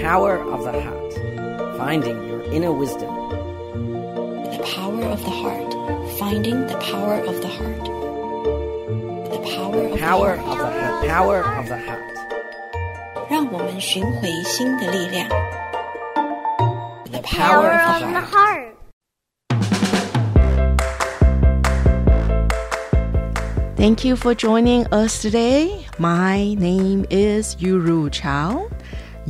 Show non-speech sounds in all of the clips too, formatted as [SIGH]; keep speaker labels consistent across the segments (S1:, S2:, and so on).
S1: Power of the Heart Finding Your Inner Wisdom.
S2: The power of the heart. Finding the power of the heart. The power of
S1: Power
S2: the
S1: of
S2: heart.
S1: the Heart. Power of the Heart.
S2: 让我们寻回心的力量。The
S1: Power
S2: power
S1: of
S2: of
S1: the
S2: the
S1: heart.
S2: heart.
S3: Thank you for joining us today. My name is Yuru Chao.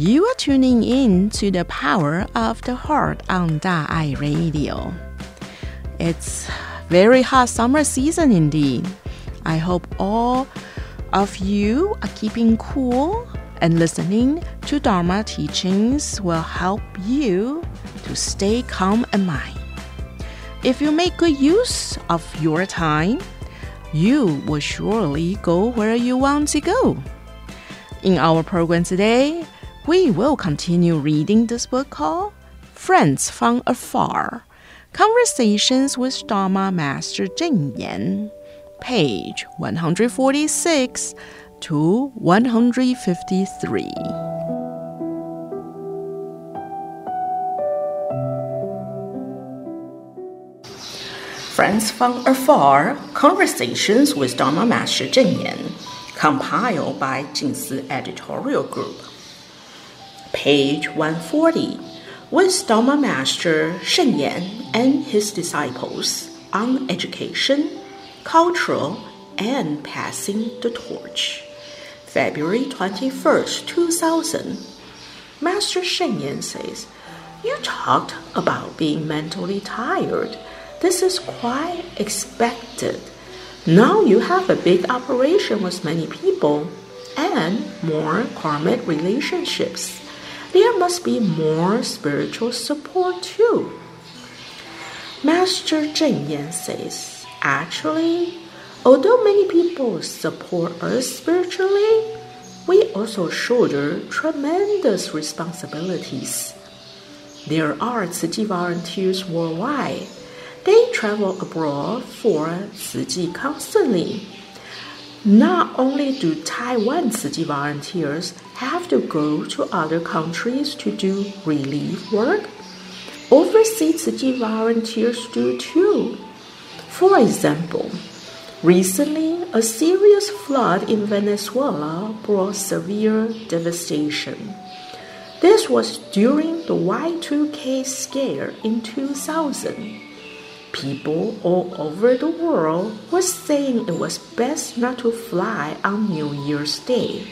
S3: You are tuning in to the power of the heart on Da'ai Radio. It's very hot summer season indeed. I hope all of you are keeping cool and listening to Dharma teachings will help you to stay calm in mind. If you make good use of your time, you will surely go where you want to go. In our program today, we will continue reading this book called Friends from Afar Conversations with Dharma Master Zheng Yan, page 146 to 153. Friends from Afar Conversations with Dharma Master Yan, compiled by Jingsi Editorial Group. Page 140 with Dharma Master Shen Yan and his disciples on education, cultural, and passing the torch. February 21st, 2000. Master Shen Yan says, You talked about being mentally tired. This is quite expected. Now you have a big operation with many people and more karmic relationships. There must be more spiritual support too. Master Zheng Yan says, Actually, although many people support us spiritually, we also shoulder tremendous responsibilities. There are Tzu volunteers worldwide. They travel abroad for Tzu constantly. Not only do Taiwan Chi volunteers have to go to other countries to do relief work, overseas Chi volunteers do too. For example, recently a serious flood in Venezuela brought severe devastation. This was during the Y2K scare in 2000. People all over the world were saying it was best not to fly on New Year's Day.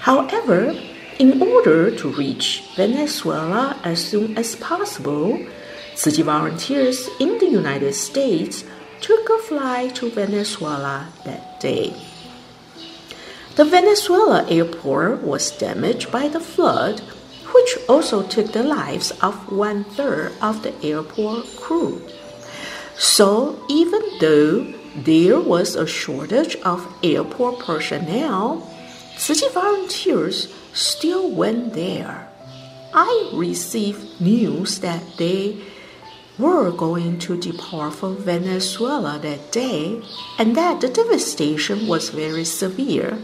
S3: However, in order to reach Venezuela as soon as possible, Chi volunteers in the United States took a flight to Venezuela that day. The Venezuela airport was damaged by the flood, which also took the lives of one third of the airport crew. So, even though there was a shortage of airport personnel, Chi volunteers still went there. I received news that they were going to depart from Venezuela that day and that the devastation was very severe.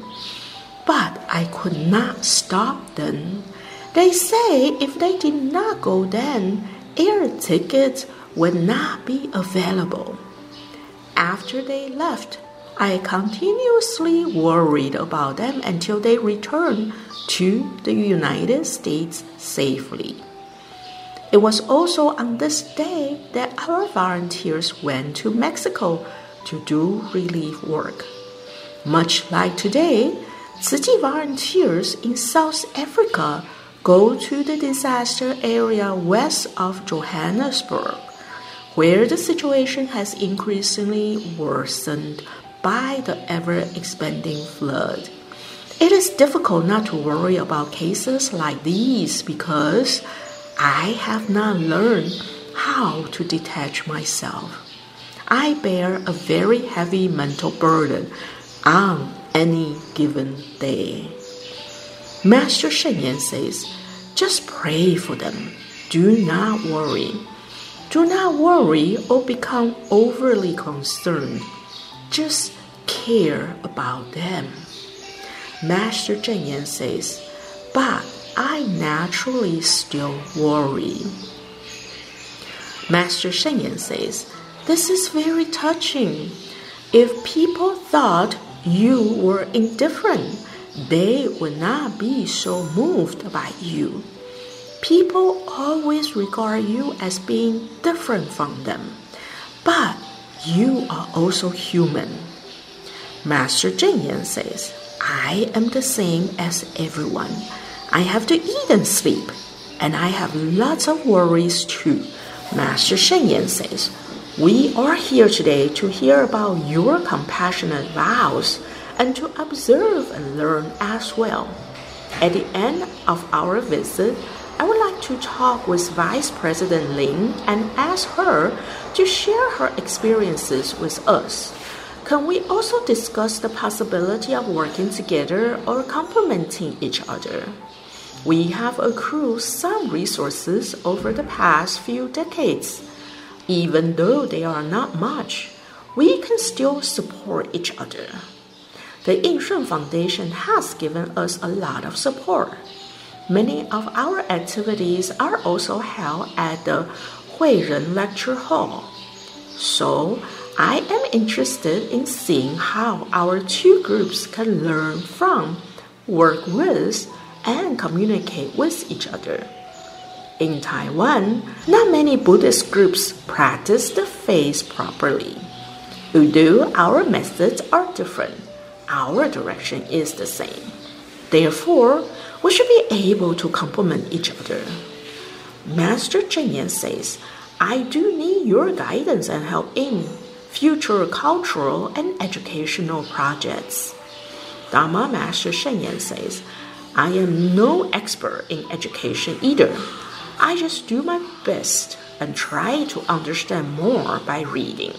S3: But I could not stop them. They say if they did not go then, air tickets would not be available. After they left, I continuously worried about them until they returned to the United States safely. It was also on this day that our volunteers went to Mexico to do relief work. Much like today, city volunteers in South Africa go to the disaster area west of Johannesburg, where the situation has increasingly worsened by the ever expanding flood. It is difficult not to worry about cases like these because I have not learned how to detach myself. I bear a very heavy mental burden on any given day. Master Shen Yan says, just pray for them. Do not worry. Do not worry or become overly concerned. Just care about them. Master Zheng Yan says, but I naturally still worry. Master Sheng Yen says, This is very touching. If people thought you were indifferent, they would not be so moved by you. People always regard you as being different from them, but you are also human. Master Cheng Yen says, I am the same as everyone. I have to eat and sleep, and I have lots of worries too. Master Sheng Yen says, We are here today to hear about your compassionate vows and to observe and learn as well. At the end of our visit, I would like to talk with Vice President Lin and ask her to share her experiences with us. Can we also discuss the possibility of working together or complementing each other? We have accrued some resources over the past few decades. Even though they are not much, we can still support each other. The Yingshun Foundation has given us a lot of support. Many of our activities are also held at the Huiren Lecture Hall. So, I am interested in seeing how our two groups can learn from, work with, and communicate with each other. In Taiwan, not many Buddhist groups practice the faith properly. Although our methods are different, our direction is the same. Therefore, we should be able to complement each other. Master Chen says, I do need your guidance and help in future cultural and educational projects. Dharma Master Shen says, I am no expert in education either. I just do my best and try to understand more by reading.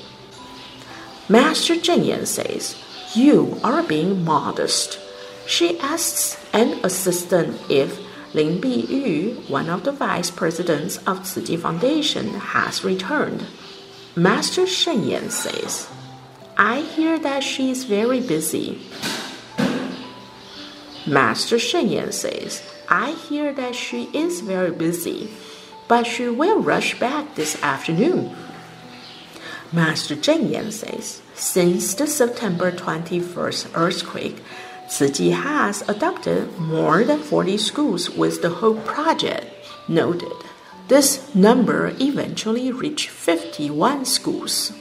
S3: Master Zheng Yan says, You are being modest. She asks an assistant if Lin Biyu, one of the vice presidents of Chi Foundation, has returned. Master Shen Yan says, I hear that she is very busy. Master Shen Yan says, I hear that she is very busy, but she will rush back this afternoon. Master Zheng Yan says, since the September 21st earthquake, Chi has adopted more than 40 schools with the Hope Project. Noted, this number eventually reached 51 schools.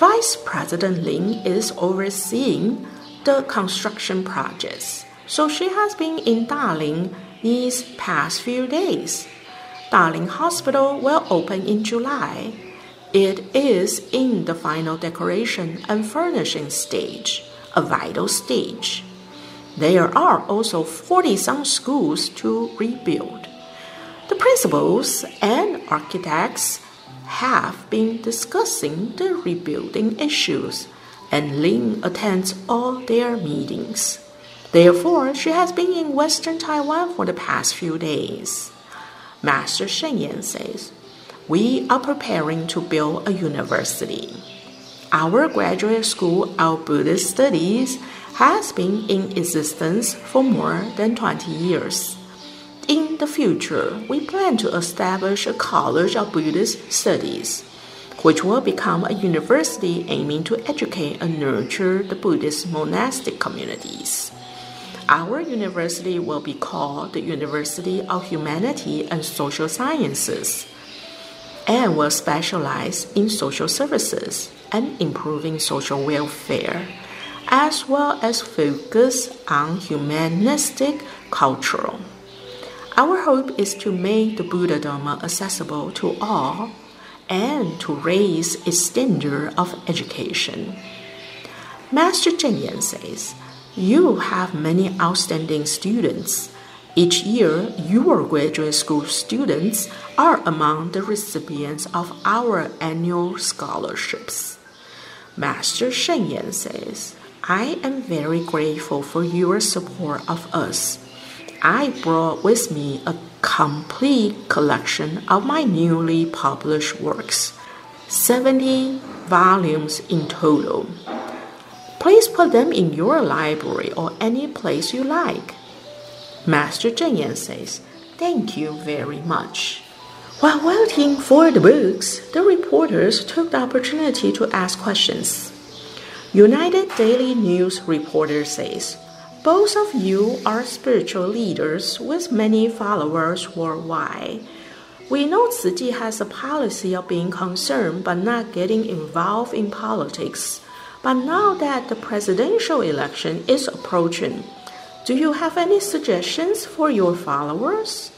S3: Vice President Lin is overseeing the construction projects, so she has been in Dalin these past few days. Dalin Hospital will open in July. It is in the final decoration and furnishing stage, a vital stage. There are also 40 some schools to rebuild. The principals and architects have been discussing the rebuilding issues, and Lin attends all their meetings. Therefore, she has been in Western Taiwan for the past few days. Master Shen Yan says, We are preparing to build a university. Our graduate school of Buddhist studies has been in existence for more than 20 years. In the future, we plan to establish a College of Buddhist Studies, which will become a university aiming to educate and nurture the Buddhist monastic communities. Our university will be called the University of Humanity and Social Sciences and will specialize in social services and improving social welfare, as well as focus on humanistic culture. Our hope is to make the Buddha Dharma accessible to all and to raise its standard of education. Master Zheng Yan says, You have many outstanding students. Each year, your graduate school students are among the recipients of our annual scholarships. Master Shen Yan says, I am very grateful for your support of us I brought with me a complete collection of my newly published works, 70 volumes in total. Please put them in your library or any place you like. Master Zheng Yan says, Thank you very much. While waiting for the books, the reporters took the opportunity to ask questions. United Daily News reporter says, Both of you are spiritual leaders with many followers worldwide. We know Chi has a policy of being concerned but not getting involved in politics. But now that the presidential election is approaching, do you have any suggestions for your followers?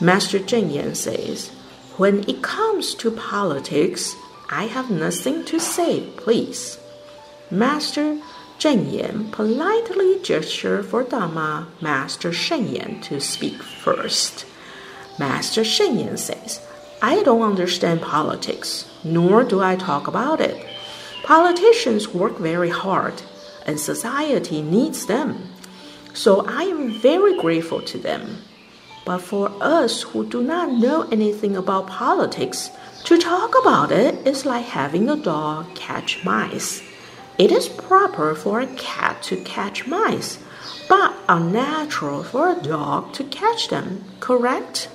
S3: Master Zheng Yan says, When it comes to politics, I have nothing to say, please. Master Zheng Yan politely gestured for Dharma Master Shen Yan to speak first. Master Shen Yan says, I don't understand politics, nor do I talk about it. Politicians work very hard, and society needs them. So I am very grateful to them. But for us who do not know anything about politics, to talk about it is like having a dog catch mice. It is proper for a cat to catch mice, but unnatural for a dog to catch them, correct?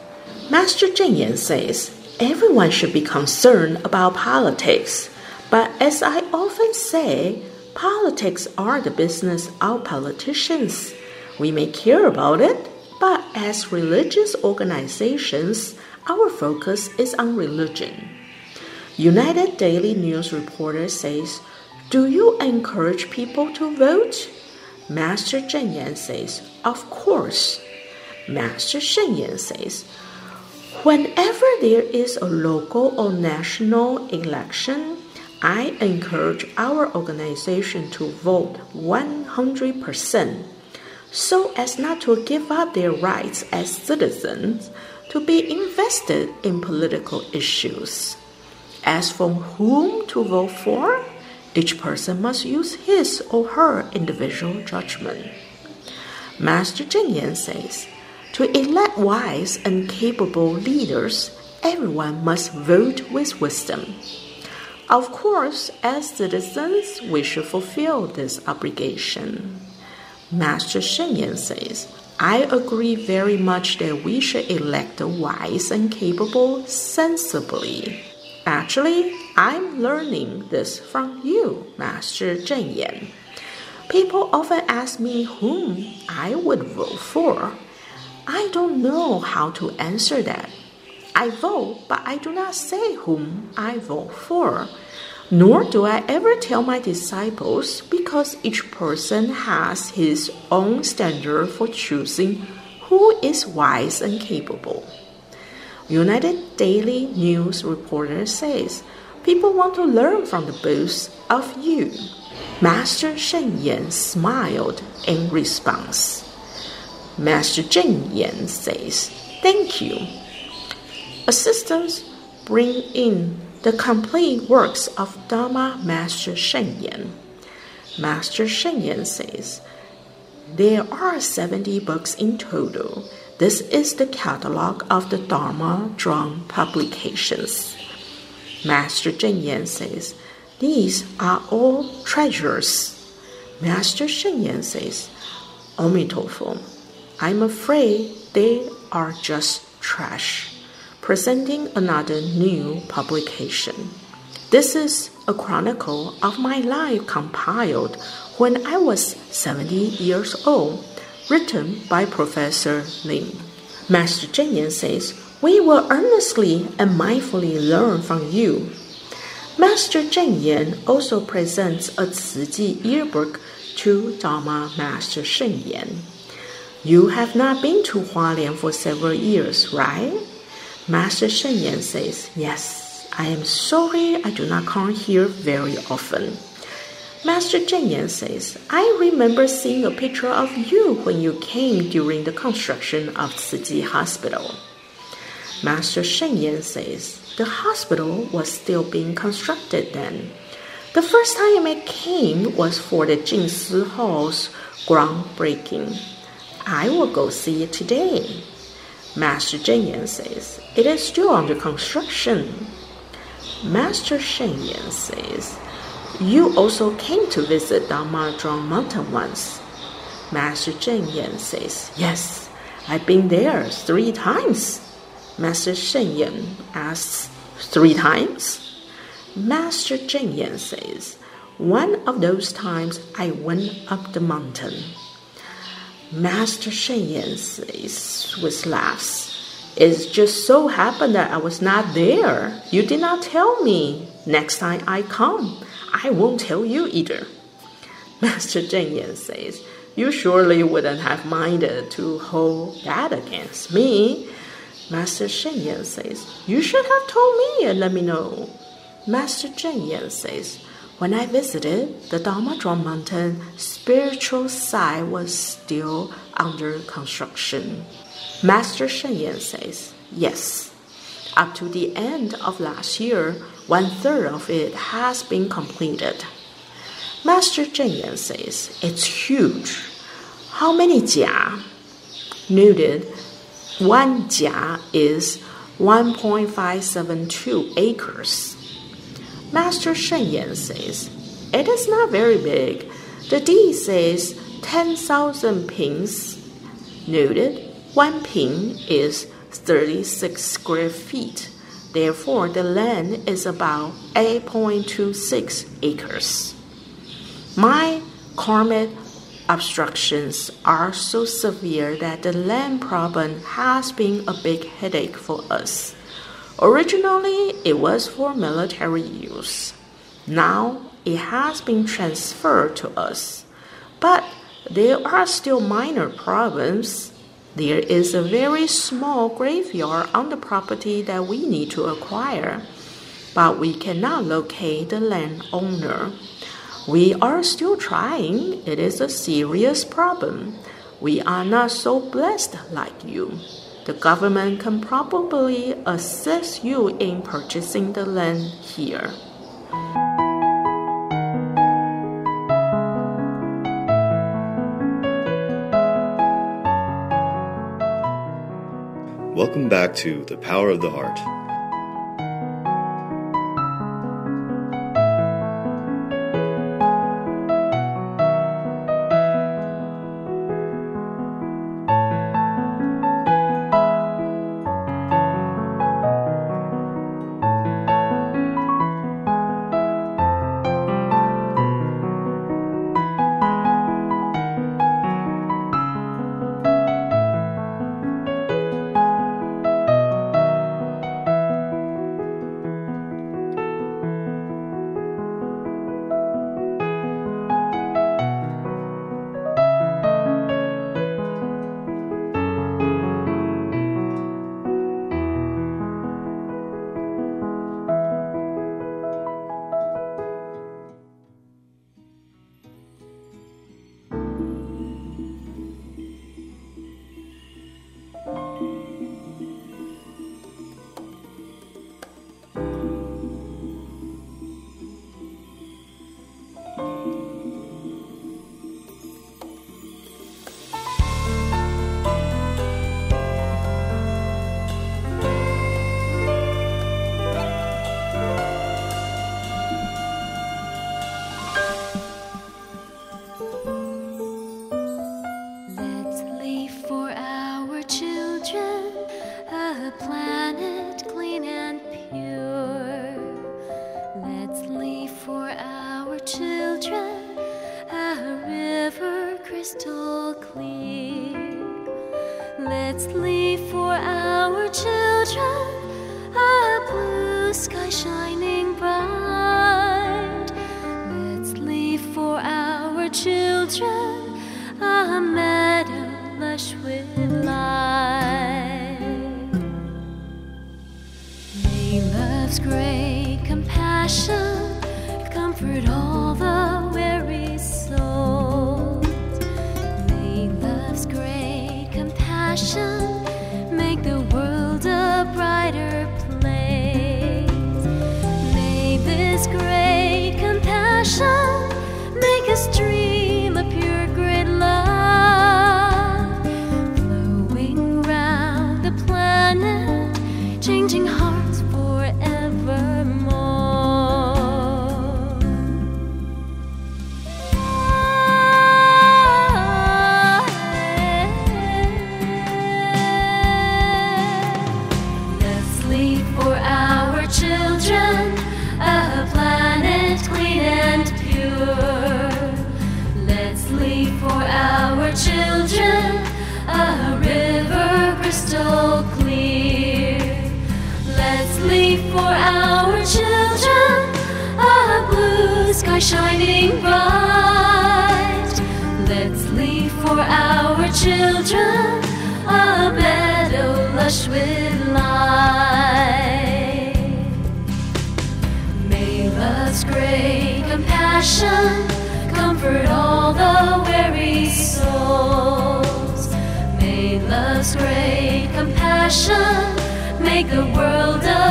S3: Master Zheng says everyone should be concerned about politics, but as I often say, politics are the business of politicians. We may care about it, but as religious organizations, our focus is on religion. United Daily News reporter says, Do you encourage people to vote? Master Zheng Yan says, Of course. Master Shen Yan says, Whenever there is a local or national election, I encourage our organization to vote 100% so as not to give up their rights as citizens to be invested in political issues. As for whom to vote for, each person must use his or her individual judgment. Master Zheng Yan says, to elect wise and capable leaders, everyone must vote with wisdom. Of course, as citizens, we should fulfill this obligation. Master Shen says, I agree very much that we should elect the wise and capable sensibly. Actually, I'm learning this from you, Master Zheng Yan. People often ask me whom I would vote for. I don't know how to answer that. I vote, but I do not say whom I vote for nor do I ever tell my disciples because each person has his own standard for choosing who is wise and capable. United Daily News reporter says people want to learn from the books of you. Master Shen Yan smiled in response. Master Zheng Yan says, Thank you. Assistants bring in the complete works of Dharma Master Shen Yan. Master Shen Yan says, There are 70 books in total. This is the catalog of the Dharma Drum publications. Master Zheng Yan says, These are all treasures. Master Shen Yan says, Omitofo, I'm afraid they are just trash presenting another new publication. This is a chronicle of my life compiled when I was 70 years old, written by Professor Lin. Master Zheng Yan says, We will earnestly and mindfully learn from you. Master Zheng Yan also presents a Chi yearbook to Dharma Master Shen Yan. You have not been to Hualien for several years, right? Master Shen Yan says, Yes, I am sorry I do not come here very often. Master Zheng Yan says, I remember seeing a picture of you when you came during the construction of Chi Hospital. Master Shen Yan says, the hospital was still being constructed then. The first time I came was for the Jing Si Hall's groundbreaking. I will go see it today. Master Zheng Yan says, it is still under construction. Master Shen Yan says, you also came to visit Dharma Mountain once. Master Zheng Yan says, Yes, I've been there three times. Master Shen Yan asks, Three times? Master Zheng Yan says, One of those times I went up the mountain. Master Shen Yan says with laughs, It just so happened that I was not there. You did not tell me. Next time I come, I won't tell you either. [LAUGHS] Master Zheng Yan says, You surely wouldn't have minded to hold that against me. Master Shen Yan says, You should have told me and let me know. Master Zheng Yan says, When I visited the Dharma Drum Mountain, spiritual side was still under construction. Master Shen Yan says, Yes. Up to the end of last year, one third of it has been completed. Master Zheng Yan says, It's huge. How many jia? Noted, one jia is 1.572 acres. Master Shen Yan says, It is not very big. The D says 10,000 pings. Noted, one ping is 36 square feet. Therefore, the land is about 8.26 acres. My karmic obstructions are so severe that the land problem has been a big headache for us. Originally, it was for military use. Now, it has been transferred to us. But there are still minor problems. There is a very small graveyard on the property that we need to acquire, but we cannot locate the landowner. We are still trying. It is a serious problem. We are not so blessed like you. The government can probably assist you in purchasing the land here.
S4: Welcome back to The Power of the Heart.
S5: Let's leave compassion comfort all the weary souls. May love's great compassion make the world a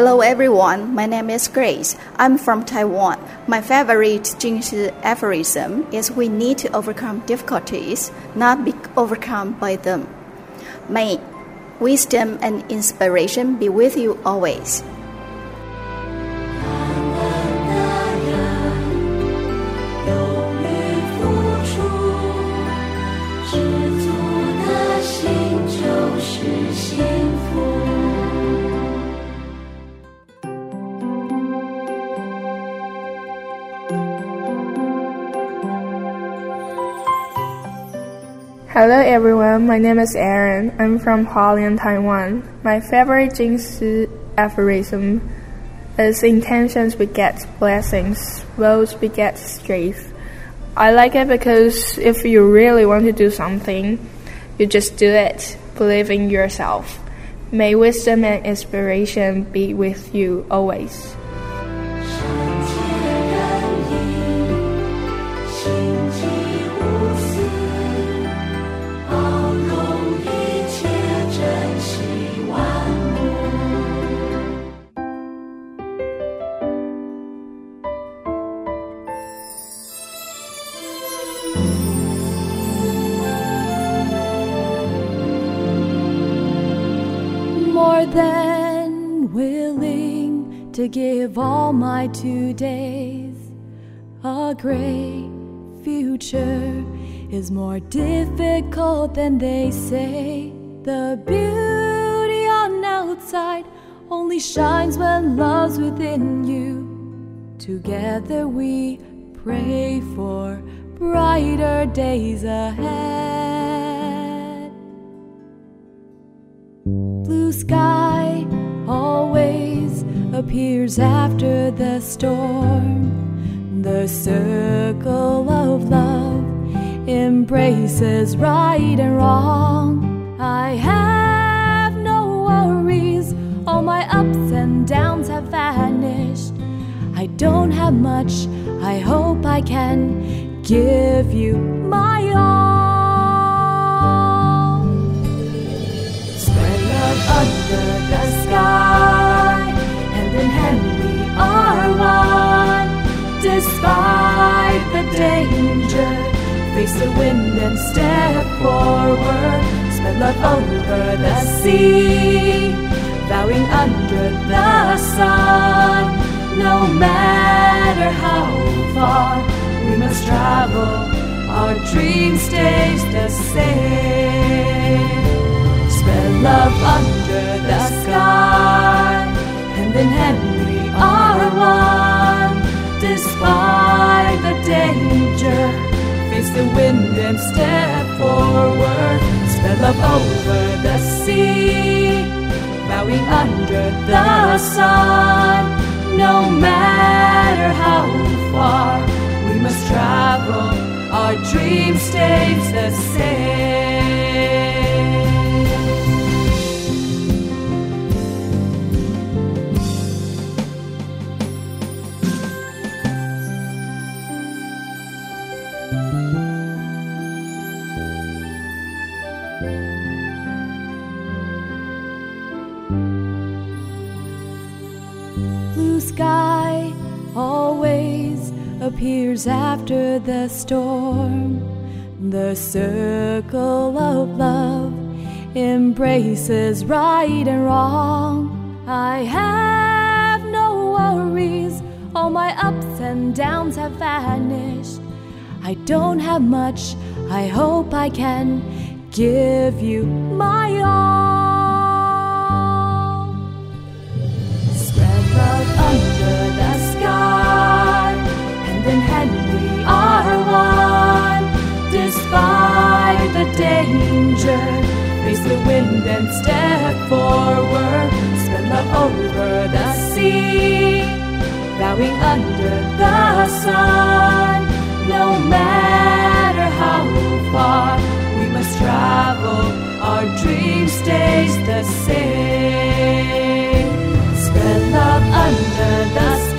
S6: Hello everyone, my name is Grace. I'm from Taiwan. My favorite Jing Si aphorism is we need to overcome difficulties, not be overcome by them. May wisdom and inspiration be with you always.
S7: Hello everyone, my name is Aaron. I'm from Hualien, Taiwan. My favorite Jing Si aphorism is intentions beget blessings, roads beget strength. I like it because if you really want to do something, you just do it, believe in yourself. May wisdom and inspiration be with you always.
S8: More than willing to give all my two days. A great future is more difficult than they say. The beauty on outside only shines when love's within you. Together we pray for brighter days ahead. After the storm. The circle of love embraces right and wrong. I have no worries, all my ups and downs have vanished. I don't have much, I hope I can give you my all. Spread love under the sky, Despite the danger, face the wind and step forward. Spread love over the sea, bowing under the sun. No matter how far we must travel, our dream stays the same. Spread love under the sky, hand in hand we are one. Despite the danger, face the wind and step forward. Spread love over the sea, bowing under the sun. No matter how far we must travel, our dream stays the same. Appears after the storm. The circle of love embraces right and wrong. I have no worries, all my ups and downs have vanished. I don't have much, I hope I can give you my all. Hand in hand we are one. Despite the danger, face the wind and step forward. Spread love over the sea, bowing under the sun. No matter how far we must travel, our dream stays the same. Spread love under the sky,